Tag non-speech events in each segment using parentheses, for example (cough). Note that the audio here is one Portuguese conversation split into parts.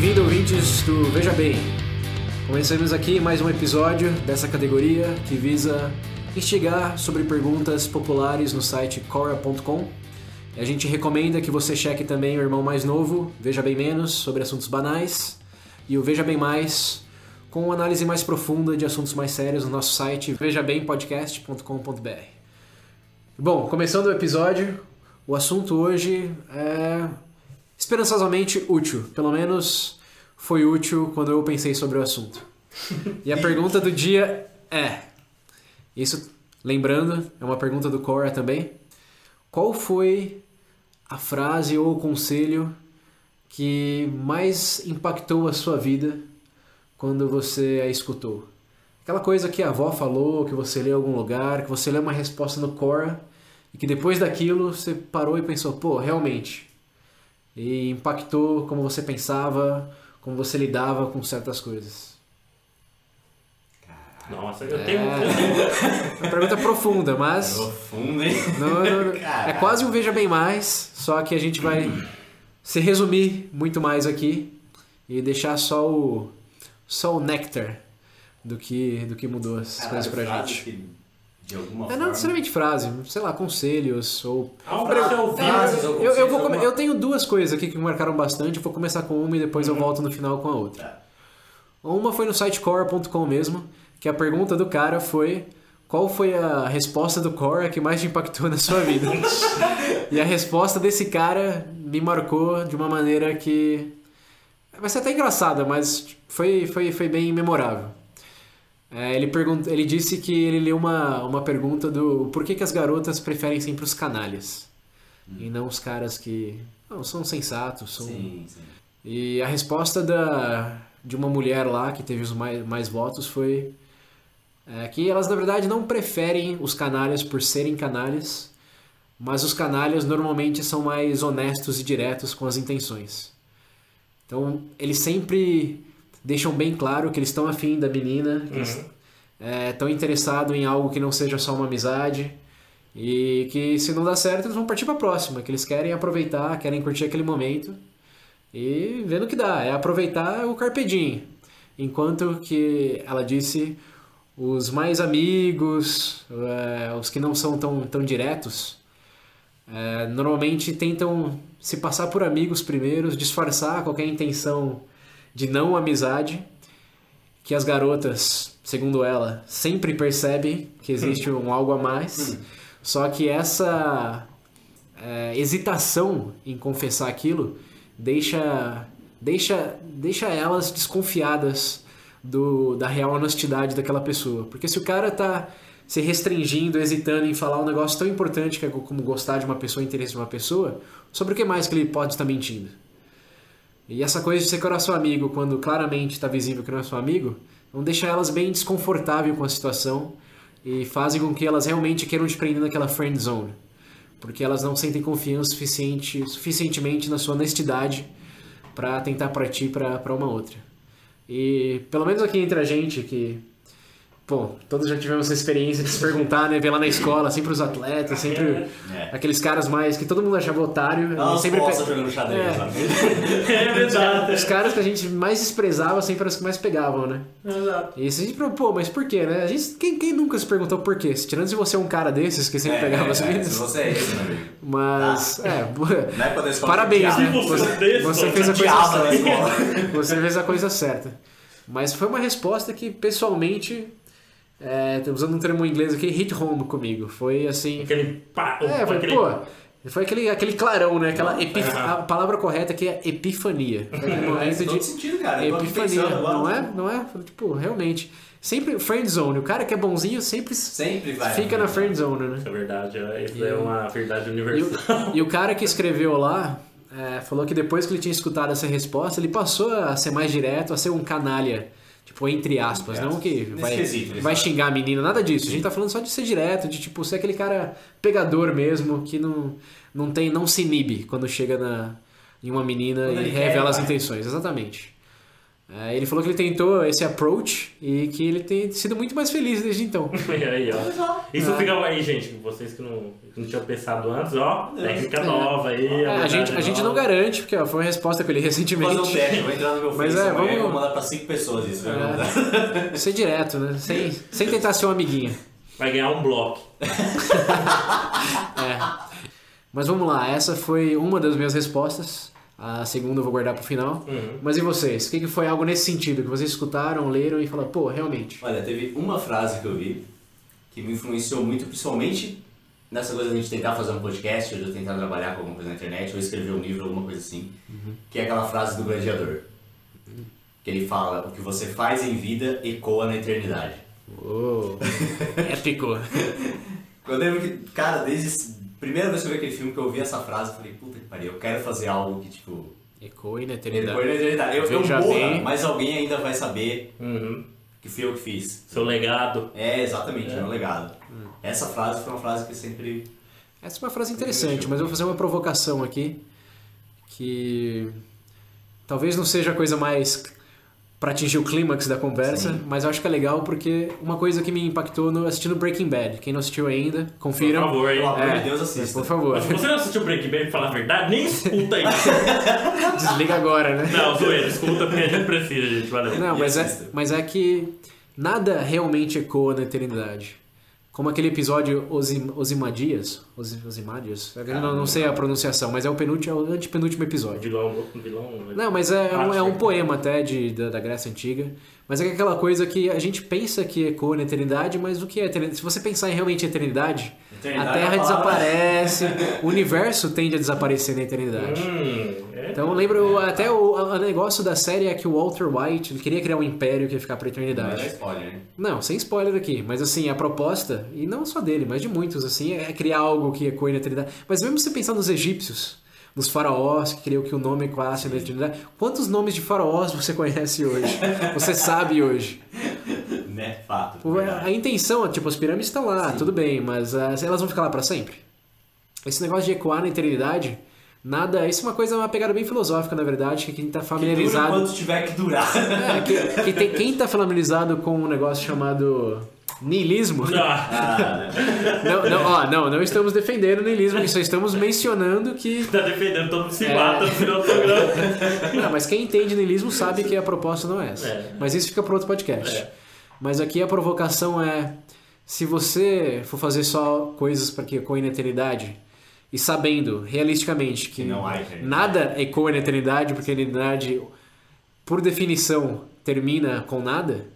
Bem-vindo, ouvintes do Veja Bem. Começamos aqui mais um episódio dessa categoria que visa instigar sobre perguntas populares no site cora.com. A gente recomenda que você cheque também o irmão mais novo, Veja Bem Menos, sobre assuntos banais, e o Veja Bem Mais, com uma análise mais profunda de assuntos mais sérios no nosso site vejabempodcast.com.br. Bom, começando o episódio, o assunto hoje é esperançosamente útil. Pelo menos foi útil quando eu pensei sobre o assunto. E a pergunta do dia é: isso, lembrando, é uma pergunta do Cora também. Qual foi a frase ou o conselho que mais impactou a sua vida quando você a escutou? Aquela coisa que a avó falou, que você leu em algum lugar, que você leu uma resposta no Cora e que depois daquilo você parou e pensou, pô, realmente. E impactou como você pensava, como você lidava com certas coisas. Nossa, eu É. tenho. Uma pergunta profunda, mas. Profundo, hein? Não, não, não. É quase um Veja Bem Mais, só que a gente vai se resumir muito mais aqui e deixar só o só o néctar do que do que mudou as coisas pra gente. que, de alguma É forma... não necessariamente frase, sei lá, conselhos ou pra ouvir. Frases ou eu, eu, vou come- eu tenho duas coisas aqui que me marcaram bastante, eu vou começar com uma e depois eu volto no final com a outra. Tá. Uma foi no site core.com mesmo, que a pergunta do cara foi qual foi a resposta do Core que mais te impactou na sua vida? (laughs) e a resposta desse cara me marcou de uma maneira que vai ser até engraçada, mas foi, foi, foi bem memorável. É, ele, pergunta, ele disse que ele leu uma, uma pergunta do por que, que as garotas preferem sempre os canalhas e não os caras que não, são sensatos, são Sim, sim. e a resposta da, de uma mulher lá que teve os mais, mais votos foi é, que elas na verdade não preferem os canalhas por serem canalhas, mas os canalhas normalmente são mais honestos e diretos com as intenções. Então eles sempre deixam bem claro que eles estão afim da menina, que eles estão interessados em algo que não seja só uma amizade. E que se não dá certo, eles vão partir para a próxima, que eles querem aproveitar, querem curtir aquele momento e vendo o que dá, é aproveitar o carpedinho. Enquanto que ela disse os mais amigos, é, os que não são tão, tão diretos, é, normalmente tentam se passar por amigos primeiros, disfarçar qualquer intenção de não amizade, que as garotas, segundo ela, sempre percebem que existe um algo a mais, só que essa é, hesitação em confessar aquilo deixa, deixa, deixa elas desconfiadas do, da real honestidade daquela pessoa. Porque se o cara tá se restringindo, hesitando em falar um negócio tão importante que é como gostar de uma pessoa, interesse de uma pessoa, sobre o que mais que ele pode estar mentindo? E essa coisa de ser que era seu amigo, quando claramente está visível que não é seu amigo, não deixa elas bem desconfortáveis com a situação e fazem com que elas realmente queiram te prender naquela friend zone. Porque elas não sentem confiança suficiente, suficientemente na sua honestidade para tentar partir para uma outra. E pelo menos aqui entre a gente, que pô, todos já tivemos essa experiência de se perguntar, né? Ver lá na escola, sempre os atletas, sempre (laughs) É. aqueles caras mais que todo mundo achava otário. e Nossa, sempre nossa, pe- jogando xadrez, É. sabe? (laughs) É verdade. Os caras que a gente mais desprezava sempre eram os que mais pegavam, né? Exato. E se a gente pergunta, pô, mas por quê, né? A gente, quem, quem nunca se perguntou por quê? Se Tirando se você é um cara desses que sempre É, pegava é, as é, meninas. Se você é esse, meu amigo. Mas, é, Na época da escola, parabéns, né? Se você Você, é fez a coisa certa. escola. Você fez a coisa certa. Mas foi uma resposta que, pessoalmente, é, tô usando um termo em inglês aqui, hit home comigo. Foi assim. Aquele pá. É, foi, aquele... pô. Foi aquele, aquele clarão, né? Aquela epif... É. A palavra correta aqui é epifania. (laughs) Foi momento Faz todo de sentido, cara. Epifania. agora. Não é? Não é? Tipo, realmente. Sempre friend zone. O cara que é bonzinho sempre Sempre vai. fica na friend zone, né? Isso é verdade. é- Isso E é uma verdade E universal. o, (laughs) e o cara que escreveu lá é, falou que depois que ele tinha escutado essa resposta, ele passou a ser mais direto, a ser um canalha. Tipo, entre aspas, não que vai, quesito, vai xingar a menina, nada disso. A gente tá falando só de ser direto, de tipo, ser aquele cara pegador mesmo, que não, não tem, não se inibe quando chega na, em uma menina Quando e ele quer, revela as vai. intenções. Exatamente. É, ele falou que ele tentou esse approach e que ele tem sido muito mais feliz desde então. (laughs) E aí, ó. Isso fica aí, gente. Vocês que não, que não tinham pensado antes, ó. Técnica nova aí. É, a, gente, a gente não garante, porque ó, foi uma resposta que eu li Vou recentemente. fazer um teste, vou entrar no meu (laughs) Mas é, vamos- vou mandar pra 5 pessoas isso. vai É. Ser direto, né? Sem, sem tentar ser um amiguinho. Vai ganhar um bloco. (laughs) É. Mas vamos lá, essa foi uma das minhas respostas. A segunda eu vou guardar pro final. Uhum. Mas e vocês? O que, que foi algo nesse sentido? Que vocês escutaram, leram e falaram, pô, realmente. Olha, teve uma frase que eu vi que me influenciou muito, principalmente nessa coisa de a gente tentar fazer um podcast, ou de eu tentar trabalhar com alguma coisa na internet, ou escrever um livro, alguma coisa assim, que é aquela frase do gladiador. Que ele fala, o que você faz em vida ecoa na eternidade. Uou, (laughs) épico. Eu lembro que, cara, desde a primeira vez que eu vi aquele filme, que eu ouvi essa frase, eu falei, puta pariu, eu quero fazer algo que, tipo, Ecoe na ecoa na eternidade. eternidade. Eu, eu Veja morra, mas alguém ainda vai saber Uhum. que fui eu que fiz. Seu legado. É, exatamente, É. meu legado. Essa frase foi uma frase que sempre Essa é uma frase interessante, mas eu vou fazer uma provocação aqui. Que talvez não seja a coisa mais pra atingir o clímax da conversa, Sim. mas eu acho que é legal porque uma coisa que me impactou no assistindo Breaking Bad. Quem não assistiu ainda, Por confiram. favor, hein? Pelo amor É, de Deus, assista. Por favor, Mas se você não assistiu Breaking Bad pra falar a verdade, nem escuta aí. (laughs) desliga agora, né? Não, zoeira, escuta porque a gente precisa, gente. Valeu. Não, mas é, mas é que nada realmente ecoa na eternidade. Como aquele episódio Osim, Osimadias. Osi- Osimadias? Eu não, não sei a pronunciação, mas é o, penúltimo, é o antepenúltimo episódio. Vilão, vilão. Não, mas é, um, é um poema até de, da, da Grécia Antiga. Mas é aquela coisa que a gente pensa que ecoa na eternidade, mas o que é eternidade? Se você pensar em realmente eternidade, Eternidade a Terra é a desaparece, (laughs) o universo tende a desaparecer na eternidade. Hum, é. Então eu lembro até o, o negócio da série é que o Walter White ele queria criar um império que ia ficar pra Não eternidade. é spoiler, né? Não, sem spoiler aqui, mas assim, a proposta, e não só dele, mas de muitos, assim, é criar algo que ecoe na eternidade. Mas mesmo você pensar nos egípcios, nos faraós, que queriam que o nome ecoasse na eternidade, quantos nomes de faraós você conhece hoje? Você sabe hoje? (laughs) Né? Fato. Verdade. A intenção, tipo, as pirâmides estão lá, tudo bem, mas ah, elas vão ficar lá pra sempre? Esse negócio de ecoar na eternidade, nada. Isso é uma coisa, uma pegada bem filosófica, na verdade, que quem tá Que dura familiarizado. quanto tiver que durar. É, que, que tem- quem tá familiarizado com um negócio chamado niilismo. Ah, Ah? Não, não, ó, não, não estamos defendendo o niilismo, só estamos mencionando que. tá defendendo, todo mundo se É. mata no final do programa. Não, mas quem entende niilismo sabe que a proposta não é essa. É. Mas isso fica para outro podcast. É. Mas aqui a provocação é: se você for fazer só coisas para que ecoem na eternidade, e sabendo realisticamente que Que não há nada ecoa na eternidade, porque a eternidade, por definição, termina com nada,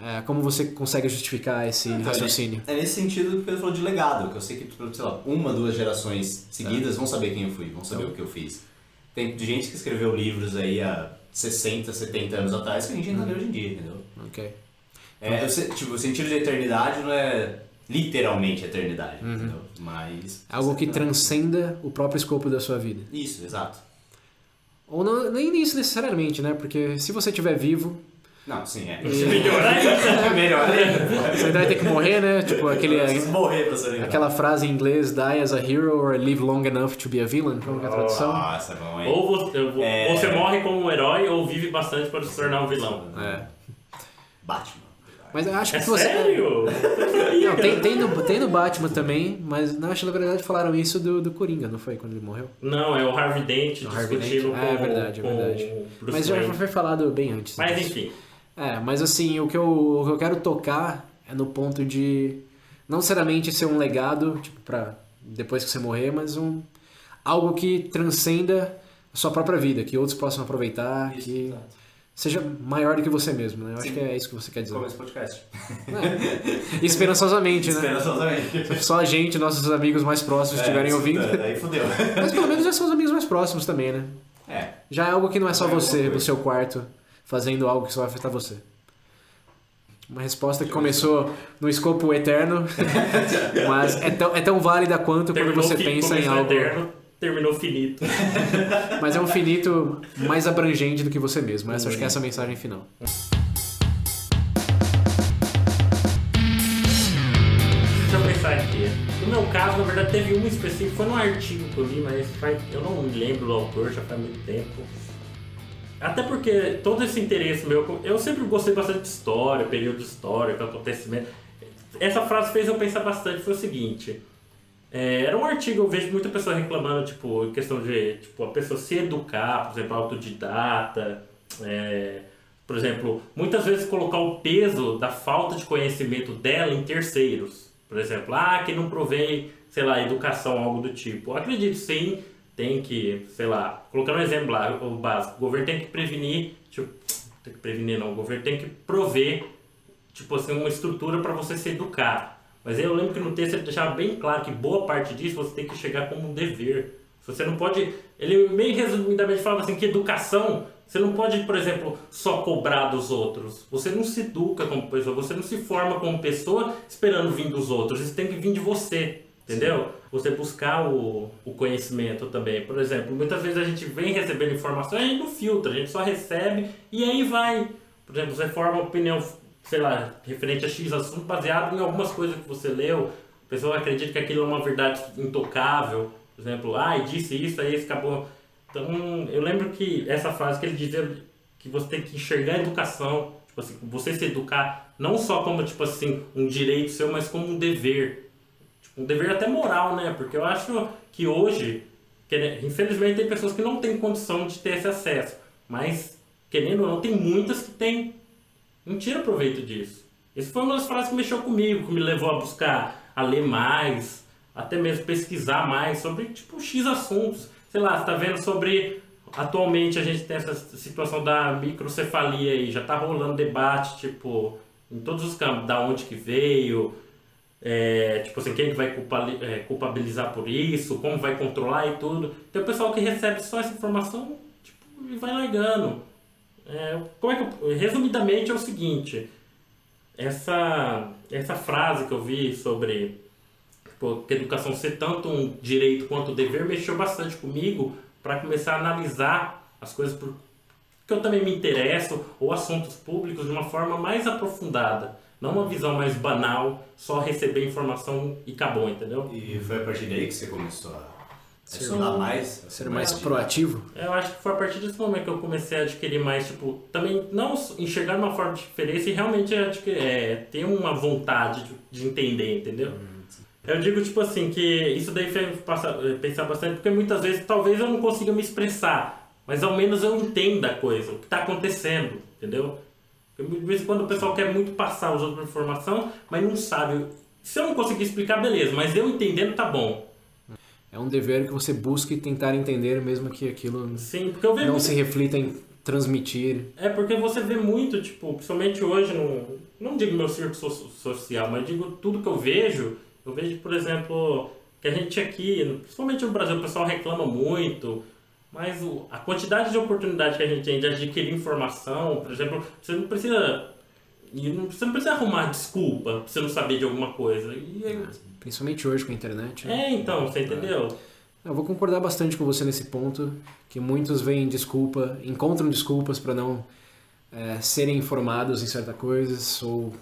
é, como você consegue justificar esse Então, raciocínio? É nesse sentido que ele falou de legado, que eu sei que, sei lá, uma, duas gerações seguidas vão saber quem eu fui, vão saber Então. o que eu fiz. Tem gente que escreveu livros aí há 60, 70 anos atrás que a gente ainda lê hoje em dia, entendeu? Ok. É, eu tipo, o sentido de eternidade não é literalmente eternidade, Uhum. entendeu? Mas... Algo que transcenda o próprio escopo da sua vida. Isso, exato. Ou não, nem isso necessariamente, né? Porque se você estiver vivo, Não, sim, é. Melhor ainda. É melhor ainda. você vai ter que morrer, né? Tipo aquele, morrer pra ser aquela frase em inglês, die as a hero or live long enough to be a villain. Como é a tradução? Nossa, bom, hein? Ou você, eu- É. você morre como um herói ou vive bastante para se tornar um vilão. É. Batman. Mas eu acho É que você... sério? Não, tem, tem, no, tem Batman também, mas não, acho que na verdade falaram isso do, do Coringa, não foi? Quando ele morreu? Não, é o Harvey Dent O Harvey discutindo Dent. com, É, é verdade, é verdade. Mas já foi falado bem antes. Mas disso. enfim. É, mas assim, o que, eu, o que eu quero tocar é no ponto de não necessariamente ser um legado, tipo, pra depois que você morrer, mas um algo que transcenda a sua própria vida, que outros possam aproveitar, Isso, que exato. Seja maior do que você mesmo, né? Eu acho Sim. que é isso que você quer dizer. Como esse podcast. É. Esperançosamente, né? Esperançosamente. Só a gente, nossos amigos mais próximos estiverem É, ouvindo. escutando, Aí fudeu. Mas pelo menos já são os amigos mais próximos também, né? É. Já é algo que não é só é você no seu quarto fazendo algo que só vai afetar você. Uma resposta que começou no escopo eterno, (laughs) mas é tão, é tão válida quanto quando Terminou você fi- pensa em algo. eterno, terminou finito. (laughs) Mas é um finito mais abrangente do que você mesmo. Essa acho que é essa a mensagem final. Deixa eu pensar aqui. No meu caso, na verdade, teve uma específica, foi num artigo que eu li, mas faz, eu não me lembro do autor, já faz muito tempo. Até porque todo esse interesse meu, eu sempre gostei bastante de história, período histórico, acontecimento. Essa frase fez eu pensar bastante, foi o seguinte. É, era um artigo, eu vejo muita pessoa reclamando, tipo, questão de tipo, a pessoa se educar, por exemplo, autodidata, é, por exemplo, muitas vezes colocar o peso da falta de conhecimento dela em terceiros. Por exemplo, ah, que não provém, sei lá, educação, algo do tipo. Eu acredito sim, tem que, sei lá, colocando um exemplo lá, o básico, o governo tem que prevenir, tipo, tem que prevenir não, o governo tem que prover, tipo assim, uma estrutura para você se educar. Mas eu lembro que no texto ele deixava bem claro que boa parte disso você tem que chegar como um dever. Você não pode. Ele meio resumidamente falava assim que educação, você não pode, por exemplo, só cobrar dos outros. Você não se educa como pessoa, você não se forma como pessoa esperando vir dos outros. Isso tem que vir de você. Entendeu? Sim. Você buscar o, o conhecimento também. Por exemplo, muitas vezes a gente vem recebendo informação e a gente não filtra, a gente só recebe e aí vai. Por exemplo, você forma opinião sei lá, referente a X assunto, baseado em algumas coisas que você leu. A pessoa acredita que aquilo é uma verdade intocável. Por exemplo, ah, disse isso, aí acabou. Então, eu lembro que essa frase que ele dizia que você tem que enxergar a educação, tipo assim, você se educar não só como, tipo assim, um direito seu, mas como um dever. Tipo, um dever até moral, né? Porque eu acho que hoje, infelizmente, tem pessoas que não têm condição de ter esse acesso. Mas, querendo ou não, tem muitas que têm não tira proveito disso. Isso foi uma das frases que mexeu comigo, que me levou a buscar, a ler mais, até mesmo pesquisar mais sobre, tipo, X assuntos. Sei lá, você tá vendo sobre... Atualmente a gente tem essa situação da microcefalia aí, já tá rolando debate, tipo, em todos os campos, da onde que veio, é, tipo assim, quem vai é, culpabilizar por isso, como vai controlar e tudo. Tem o pessoal que recebe só essa informação tipo, e vai largando. É, como é que eu, resumidamente é o seguinte, essa, essa frase que eu vi sobre tipo, que educação ser tanto um direito quanto um dever mexeu bastante comigo para começar a analisar as coisas por que eu também me interesso ou assuntos públicos de uma forma mais aprofundada. Não uma visão mais banal, só receber informação e acabou, entendeu? E foi a partir daí que você começou a ser, mais, ser mais proativo. Eu acho que foi a partir desse momento que eu comecei a adquirir mais, tipo, também não enxergar uma forma de diferença e realmente é, ter uma vontade de, de entender, entendeu? Hum, eu digo, tipo assim, que isso daí fez pensar bastante, porque muitas vezes talvez eu não consiga me expressar, mas ao menos eu entenda a coisa, o que está acontecendo, entendeu? Porque de vez em quando o pessoal quer muito passar os outros informação, mas não sabe. Se eu não conseguir explicar, beleza, mas eu entendendo tá bom é um dever que você busca tentar entender, mesmo que aquilo Sim, porque eu vejo não muito... se reflita em transmitir. É, porque você vê muito, tipo, principalmente hoje, no, não digo meu círculo so social, mas digo tudo que eu vejo. Eu vejo, por exemplo, que a gente aqui, principalmente no Brasil, o pessoal reclama muito, mas a quantidade de oportunidade que a gente tem de adquirir informação, por exemplo, você não precisa. Você não precisa arrumar desculpa pra você não saber de alguma coisa. E, Principalmente hoje com a internet. Né? É, então, você entendeu? É. Eu vou concordar bastante com você nesse ponto, que muitos veem desculpa, encontram desculpas para não é, serem informados em certas coisas ou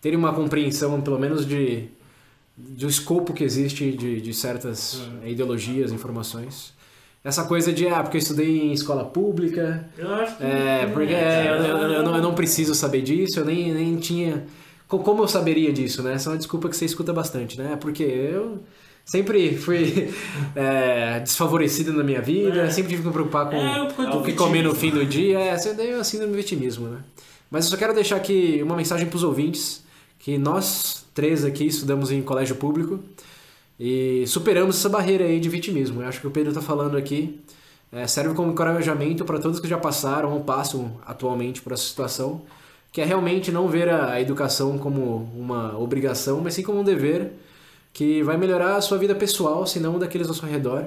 terem uma compreensão, pelo menos, de do escopo que existe de, de certas uhum. ideologias, informações. Essa coisa de, ah, porque eu estudei em escola pública. Eu acho que. É, porque é, eu, eu, eu, não, eu não preciso saber disso, eu nem, nem tinha como eu saberia disso, né? Essa é uma desculpa que você escuta bastante, né? Porque eu sempre fui (laughs) é, desfavorecido na minha vida, é. sempre tive que me preocupar com é, o que comer no fim do dia. É, daí é assim do vitimismo, né? Mas eu só quero deixar aqui uma mensagem para os ouvintes, que nós três aqui estudamos em colégio público e superamos essa barreira aí de vitimismo. Eu acho que o Pedro está falando aqui é, serve como encorajamento para todos que já passaram ou passam atualmente por essa situação que é realmente não ver a educação como uma obrigação, mas sim como um dever que vai melhorar a sua vida pessoal, se não daqueles ao seu redor,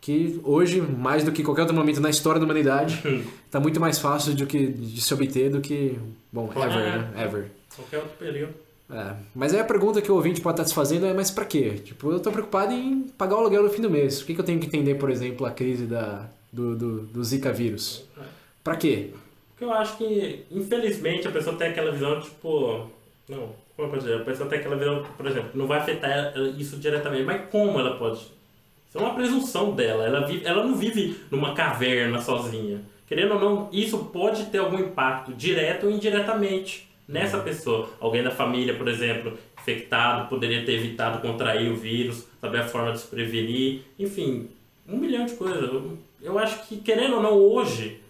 que hoje, mais do que qualquer outro momento na história da humanidade, está (laughs) muito mais fácil do que, de se obter do que, bom, ever, né? Ever. Qualquer outro período. É, mas aí a pergunta que o ouvinte pode estar se fazendo é, mas para quê? Tipo, eu estou preocupado em pagar o aluguel no fim do mês. Por que, que eu tenho que entender, por exemplo, a crise da, do, do, do Zika vírus? Para quê? Porque eu acho que, infelizmente, a pessoa tem aquela visão, tipo. Não, como eu posso dizer? A pessoa tem aquela visão, por exemplo, não vai afetar isso diretamente. Mas como ela pode? Isso é uma presunção dela. Ela, vive, ela não vive numa caverna sozinha. querendo ou não, isso pode ter algum impacto direto ou indiretamente nessa pessoa. Alguém da família, por exemplo, infectado, poderia ter evitado contrair o vírus, saber a forma de se prevenir, enfim, um milhão de coisas. Eu, eu acho que, querendo ou não, hoje,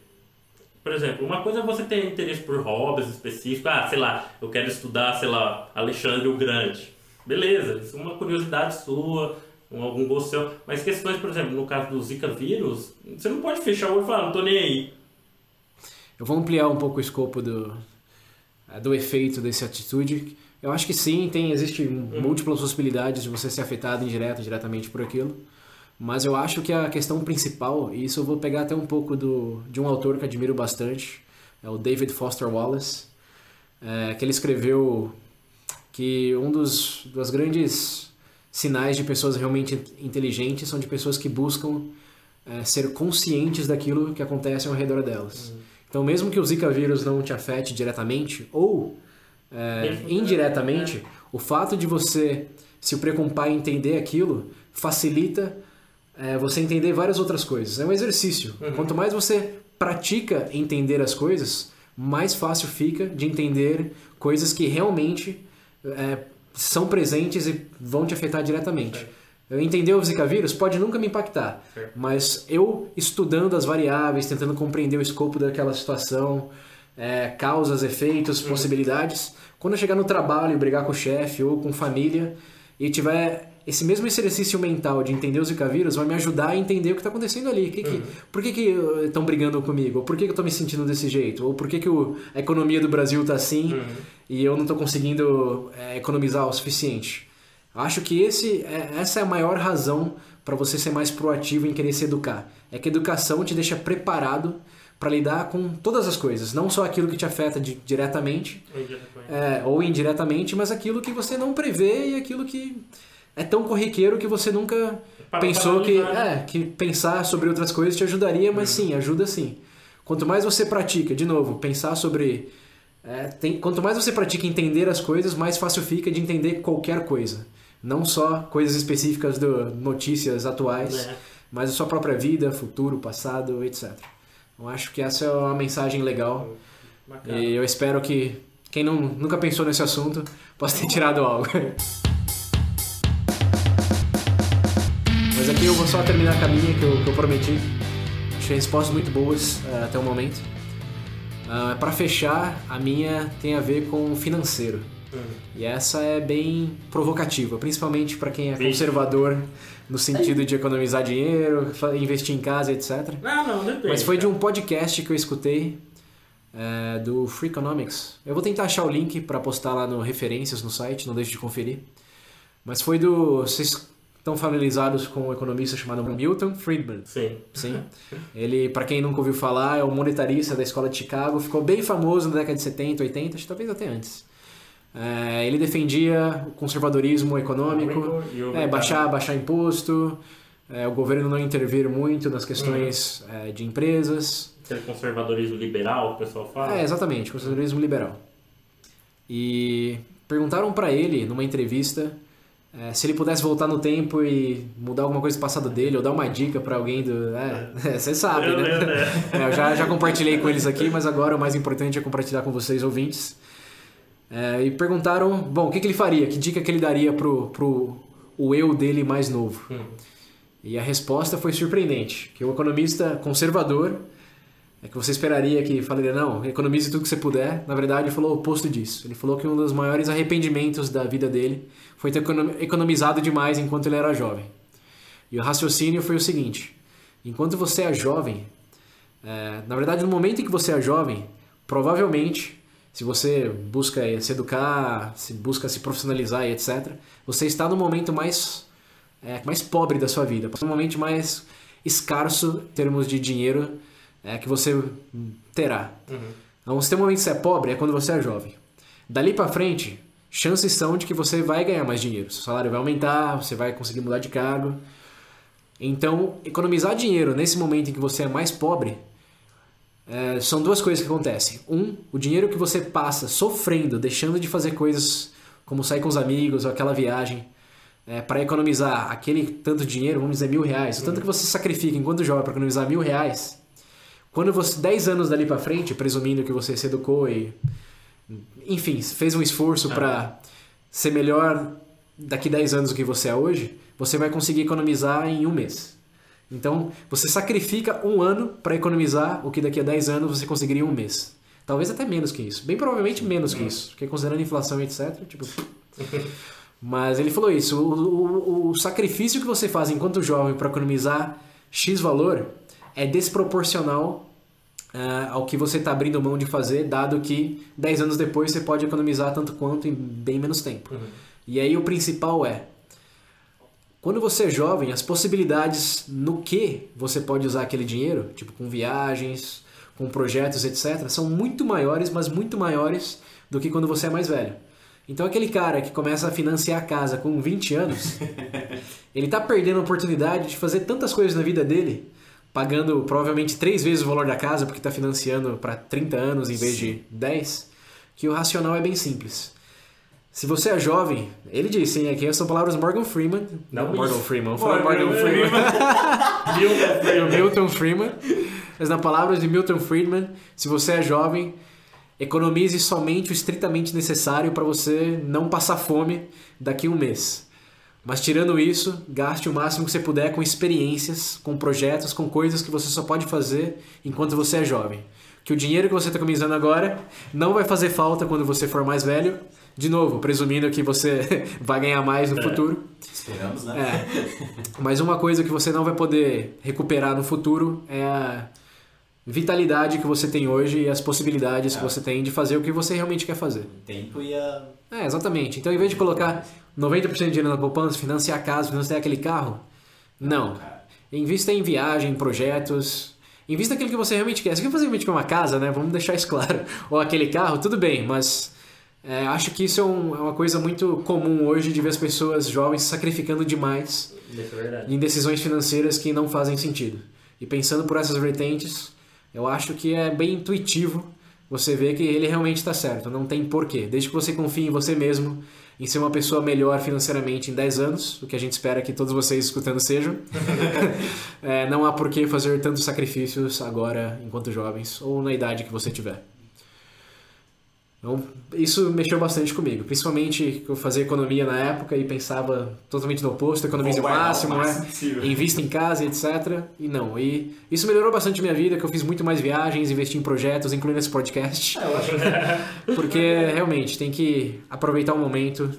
por exemplo, uma coisa é você ter interesse por hobbies específicos, ah, sei lá, eu quero estudar, sei lá, Alexandre o Grande. Beleza, isso é uma curiosidade sua, algum gosto seu. Mas questões, por exemplo, no caso do Zika vírus, você não pode fechar o olho e falar, não tô nem aí. Eu vou ampliar um pouco o escopo do, do efeito dessa atitude. Eu acho que sim, tem existe uhum. múltiplas possibilidades de você ser afetado indireto, diretamente por aquilo. Mas eu acho que a questão principal, e isso eu vou pegar até um pouco do, de um autor que admiro bastante, é o David Foster Wallace, é, que ele escreveu que um dos das grandes sinais de pessoas realmente inteligentes são de pessoas que buscam é, ser conscientes daquilo que acontece ao redor delas. Uhum. Então, mesmo que o Zika vírus não te afete diretamente, ou é, indiretamente, é. o fato de você se preocupar em entender aquilo facilita é, você entender várias outras coisas. É um exercício. Uhum. Quanto mais você pratica entender as coisas, mais fácil fica de entender coisas que realmente é, são presentes e vão te afetar diretamente. Eu entender o Zika vírus pode nunca me impactar, mas eu estudando as variáveis, tentando compreender o escopo daquela situação, é, causas, efeitos, uhum. possibilidades, quando eu chegar no trabalho e brigar com o chefe ou com família e tiver esse mesmo exercício mental de entender os Zika vírus vai me ajudar a entender o que está acontecendo ali. Que que, uhum. Por que estão brigando comigo? Ou por que, que eu estou me sentindo desse jeito? Ou por que, que o, a economia do Brasil está assim uhum. e eu não estou conseguindo é, economizar o suficiente? Acho que esse, é, essa é a maior razão para você ser mais proativo em querer se educar. É que a educação te deixa preparado para lidar com todas as coisas, não só aquilo que te afeta de, diretamente é, ou indiretamente, mas aquilo que você não prevê e aquilo que é tão corriqueiro que você nunca para pensou que, é, que pensar sobre outras coisas te ajudaria, mas uhum. sim, ajuda sim. Quanto mais você pratica, de novo, pensar sobre. É, tem, quanto mais você pratica entender as coisas, mais fácil fica de entender qualquer coisa. Não só coisas específicas de notícias atuais, é. mas a sua própria vida, futuro, passado, etc. Eu acho que essa é uma mensagem legal. Bacana. E eu espero que quem não, nunca pensou nesse assunto possa ter tirado algo. Mas aqui eu vou só terminar a caminha que eu, que eu prometi. Achei respostas muito boas uh, até o momento. Uh, para fechar, a minha tem a ver com financeiro. Uhum. E essa é bem provocativa, principalmente para quem é conservador no sentido de economizar dinheiro, investir em casa, etc. Não, não, depende. Mas foi de um podcast que eu escutei é, do Free Economics. Eu vou tentar achar o link para postar lá no referências no site, não deixe de conferir. Mas foi do. Vocês estão familiarizados com um economista chamado Milton Friedman. Sim. Sim. (laughs) Ele, para quem nunca ouviu falar, é um monetarista da escola de Chicago, ficou bem famoso na década de 70, 80, acho, talvez até antes. É, ele defendia o conservadorismo econômico, é, baixar, baixar imposto, é, o governo não intervir muito nas questões uhum. de empresas. Aquele conservadorismo liberal, o pessoal fala? É, exatamente, conservadorismo liberal. E perguntaram para ele, numa entrevista, é, se ele pudesse voltar no tempo e mudar alguma coisa do passado dele, ou dar uma dica para alguém do. É, (laughs) você sabe, eu, né? Eu, né? (laughs) É, eu já, já compartilhei com eles aqui, mas agora o mais importante é compartilhar com vocês, ouvintes. É, e perguntaram, bom, o que, que, ele faria? Que dica que ele daria pro, pro o eu dele mais novo? Hum. E a resposta foi surpreendente, que o economista conservador é que você esperaria que falaria, não, economize tudo que você puder. Na verdade, ele falou o oposto disso. Ele falou que um dos maiores arrependimentos da vida dele foi ter economizado demais enquanto ele era jovem. E o raciocínio foi o seguinte: enquanto você é jovem, é, na verdade, no momento em que você é jovem, provavelmente, se você busca se educar, se busca se profissionalizar e etc., você está no momento mais, é, mais pobre da sua vida, no momento mais escasso em termos de dinheiro é, que você terá. Uhum. Então, se tem um momento que você é pobre, é quando você é jovem. Dali para frente, chances são de que você vai ganhar mais dinheiro. Seu salário vai aumentar, você vai conseguir mudar de cargo. Então, economizar dinheiro nesse momento em que você é mais pobre é, são duas coisas que acontecem. Um, o dinheiro que você passa sofrendo, deixando de fazer coisas como sair com os amigos ou aquela viagem é, para economizar aquele tanto dinheiro, vamos dizer mil reais, o tanto uhum. que você sacrifica enquanto jovem para economizar mil reais, quando você 10 anos dali para frente, presumindo que você se educou e enfim, fez um esforço para ser melhor daqui 10 anos do que você é hoje, você vai conseguir economizar em um mês. Então, você sacrifica um ano para economizar o que daqui a 10 anos você conseguiria em um mês. Talvez até menos que isso. Bem provavelmente menos que isso. Porque considerando inflação e etc, tipo... (laughs) Mas ele falou isso, o, o, o sacrifício que você faz enquanto jovem para economizar X valor é desproporcional uh, ao que você está abrindo mão de fazer, dado que 10 anos depois você pode economizar tanto quanto em bem menos tempo. Uhum. E aí o principal é, quando você é jovem, as possibilidades no que você pode usar aquele dinheiro, tipo com viagens, com projetos, etc., são muito maiores, mas muito maiores do que quando você é mais velho. Então aquele cara que começa a financiar a casa com 20 anos, (laughs) ele está perdendo a oportunidade de fazer tantas coisas na vida dele, pagando provavelmente três vezes o valor da casa porque está financiando para 30 anos em vez de 10, que o racional é bem simples. Se você é jovem, ele disse, hein, aqui são palavras Morgan Freeman. Não, Morgan isso. Freeman, Morgan Morgan Freeman. (laughs) Milton Freeman. Milton Freeman. Mas na palavras de Milton Friedman, se você é jovem, economize somente o estritamente necessário para você não passar fome daqui a um mês. Mas tirando isso, gaste o máximo que você puder com experiências, com projetos, com coisas que você só pode fazer enquanto você é jovem. Que o dinheiro que você está economizando agora não vai fazer falta quando você for mais velho. De novo, presumindo que você (laughs) vai ganhar mais no É. futuro. Esperamos, né? É. Mas uma coisa que você não vai poder recuperar no futuro é a vitalidade que você tem hoje e as possibilidades que É. você tem de fazer o que você realmente quer fazer. O tempo e a. É, exatamente. Então, em vez de colocar 90% de dinheiro na poupança, financiar a casa, financiar aquele carro, não. Invista em viagem, em projetos. Invista naquilo que você realmente quer. Se você quer fazer realmente uma casa, né? Vamos deixar isso claro. Ou aquele carro, tudo bem, mas é, acho que isso é, um- é uma coisa muito comum hoje de ver as pessoas jovens sacrificando demais é em decisões financeiras que não fazem sentido. E pensando por essas vertentes, eu acho que é bem intuitivo você ver que ele realmente está certo, não tem porquê. Desde que você confie em você mesmo, em ser uma pessoa melhor financeiramente em 10 anos, o que a gente espera que todos vocês escutando sejam, é, (laughs) não há porquê fazer tantos sacrifícios agora, enquanto jovens, ou na idade que você tiver. Então, isso mexeu bastante comigo, principalmente que eu fazia economia na época e pensava totalmente no oposto, economize o máximo, né? invista em casa, etc. E não, e isso melhorou bastante minha vida, que eu fiz muito mais viagens, investi em projetos, incluindo esse podcast, É, eu, acho, porque realmente tem que aproveitar o momento.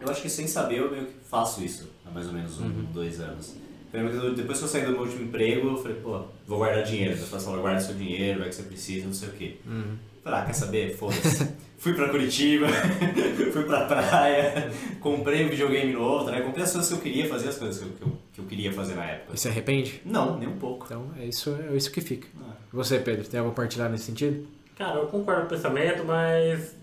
eu acho que sem saber eu meio que faço isso há mais ou menos um, Uhum. dois anos. Pelo menos Depois que eu saí do meu último emprego, eu falei, pô, vou guardar dinheiro. As pessoas falam, guarda seu dinheiro, vai que você precisa, não sei o quê. Uhum. Falei, ah, quer saber? Foda-se. (laughs) Fui pra Curitiba, (laughs) fui pra praia, comprei um videogame novo, tá, né? comprei as coisas que eu queria fazer, as coisas que eu, que eu, que eu queria fazer na época. E se arrepende? Não, nem um pouco. Então é isso, é isso que fica. Ah. E Você, Pedro, tem algo a partilhar nesse sentido? Cara, eu concordo com o pensamento, mas.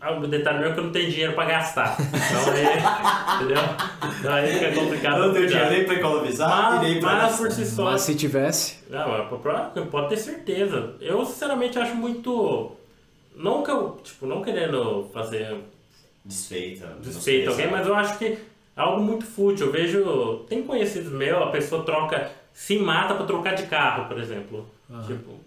Ah, O detalhe meu é que eu não tenho dinheiro pra gastar. Então aí. (laughs) entendeu? Daí fica complicado. Eu não tenho dinheiro nem pra economizar Mas, e nem pra mas gastar. por si só. Mas se tivesse, Não, pode ter certeza. Eu sinceramente acho muito. Não que eu, tipo, não querendo fazer Desfeita. desfeito alguém, mas eu acho que é algo muito fútil. Eu vejo. Tem conhecidos meus, a pessoa troca. Se mata pra trocar de carro, por exemplo. Tipo.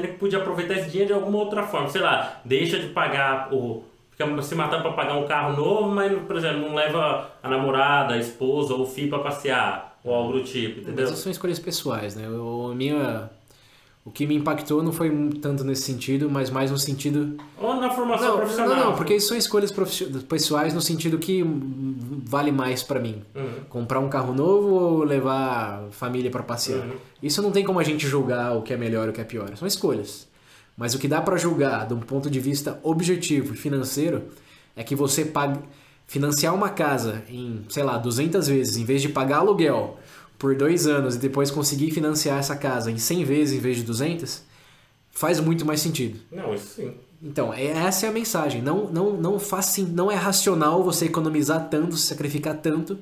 Que podia aproveitar esse dinheiro de alguma outra forma. Sei lá, deixa de pagar o. Fica se matando pra pagar um carro novo, mas, por exemplo, não leva a namorada, a esposa ou o filho pra passear. Ou algo do tipo, entendeu? mas são escolhas pessoais, né? O, a minha, o que me impactou não foi tanto nesse sentido, mas mais no sentido Ou na formação Não, profissional. não, não, porque são escolhas pessoais no sentido que vale mais pra mim. Uhum. Comprar um carro novo ou levar a família pra passear. Uhum. Isso não tem como a gente julgar o que é melhor e o que é pior. São escolhas. Mas o que dá pra julgar de um ponto de vista objetivo e financeiro é que você paga, financiar uma casa em, sei lá, 200 vezes, em vez de pagar aluguel por dois anos e depois conseguir financiar essa casa em 100 vezes em vez de 200, faz muito mais sentido. Não, isso sim. Então, é- essa é a mensagem. Não, não, não, faz, sim- não é racional você economizar tanto, se sacrificar tanto,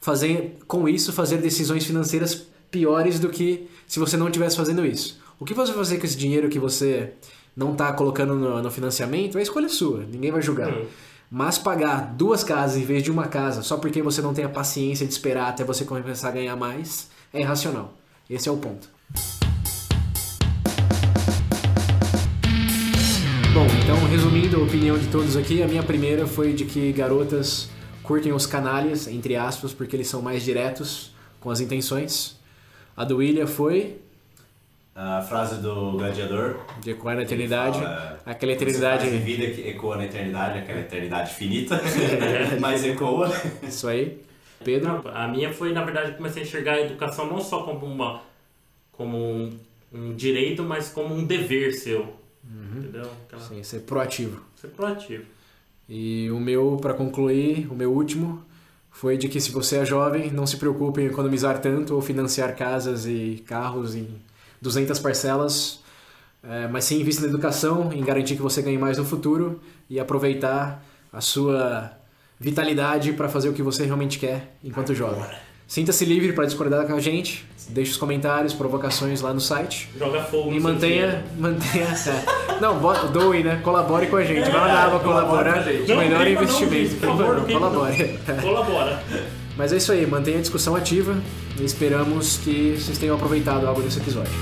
fazer com isso fazer decisões financeiras piores do que se você não estivesse fazendo isso. O que você vai fazer com esse dinheiro que você não está colocando no, no financiamento é escolha sua, ninguém vai julgar. Hum. Mas pagar duas casas em vez de uma casa só porque você não tem a paciência de esperar até você começar a ganhar mais é irracional. Esse é o ponto. Então, resumindo a opinião de todos aqui, a minha primeira foi de que garotas curtem os canalhas, entre aspas, porque eles são mais diretos com as intenções. A do William foi A frase do gladiador. de ecoar na eternidade. fala, Aquela Você eternidade. faz em vida que ecoa na eternidade, aquela eternidade finita, (laughs) mas ecoa. Isso aí. Pedro. A minha foi, na verdade, eu comecei a enxergar a educação não só como uma como um, um direito, mas como um dever seu. Entendeu? Aquela, Sim, ser proativo. ser proativo. E o meu, para concluir, o meu último foi de que se você é jovem, não se preocupe em economizar tanto ou financiar casas e carros em 200 parcelas, é, mas sim invista na educação, em garantir que você ganhe mais no futuro e aproveitar a sua vitalidade para fazer o que você realmente quer enquanto jovem. Sinta-se livre para discordar com a gente, deixe os comentários, provocações lá no site. Joga fogo E mantenha, (laughs) mantenha. é. Não, doe, né? Colabore com a gente. Vai lá na (laughs) colabora gente. Não, Melhor não, investimento. por favor, não. colabore. (laughs) Colabora. Mas é isso aí, mantenha a discussão ativa e esperamos que vocês tenham aproveitado algo desse episódio.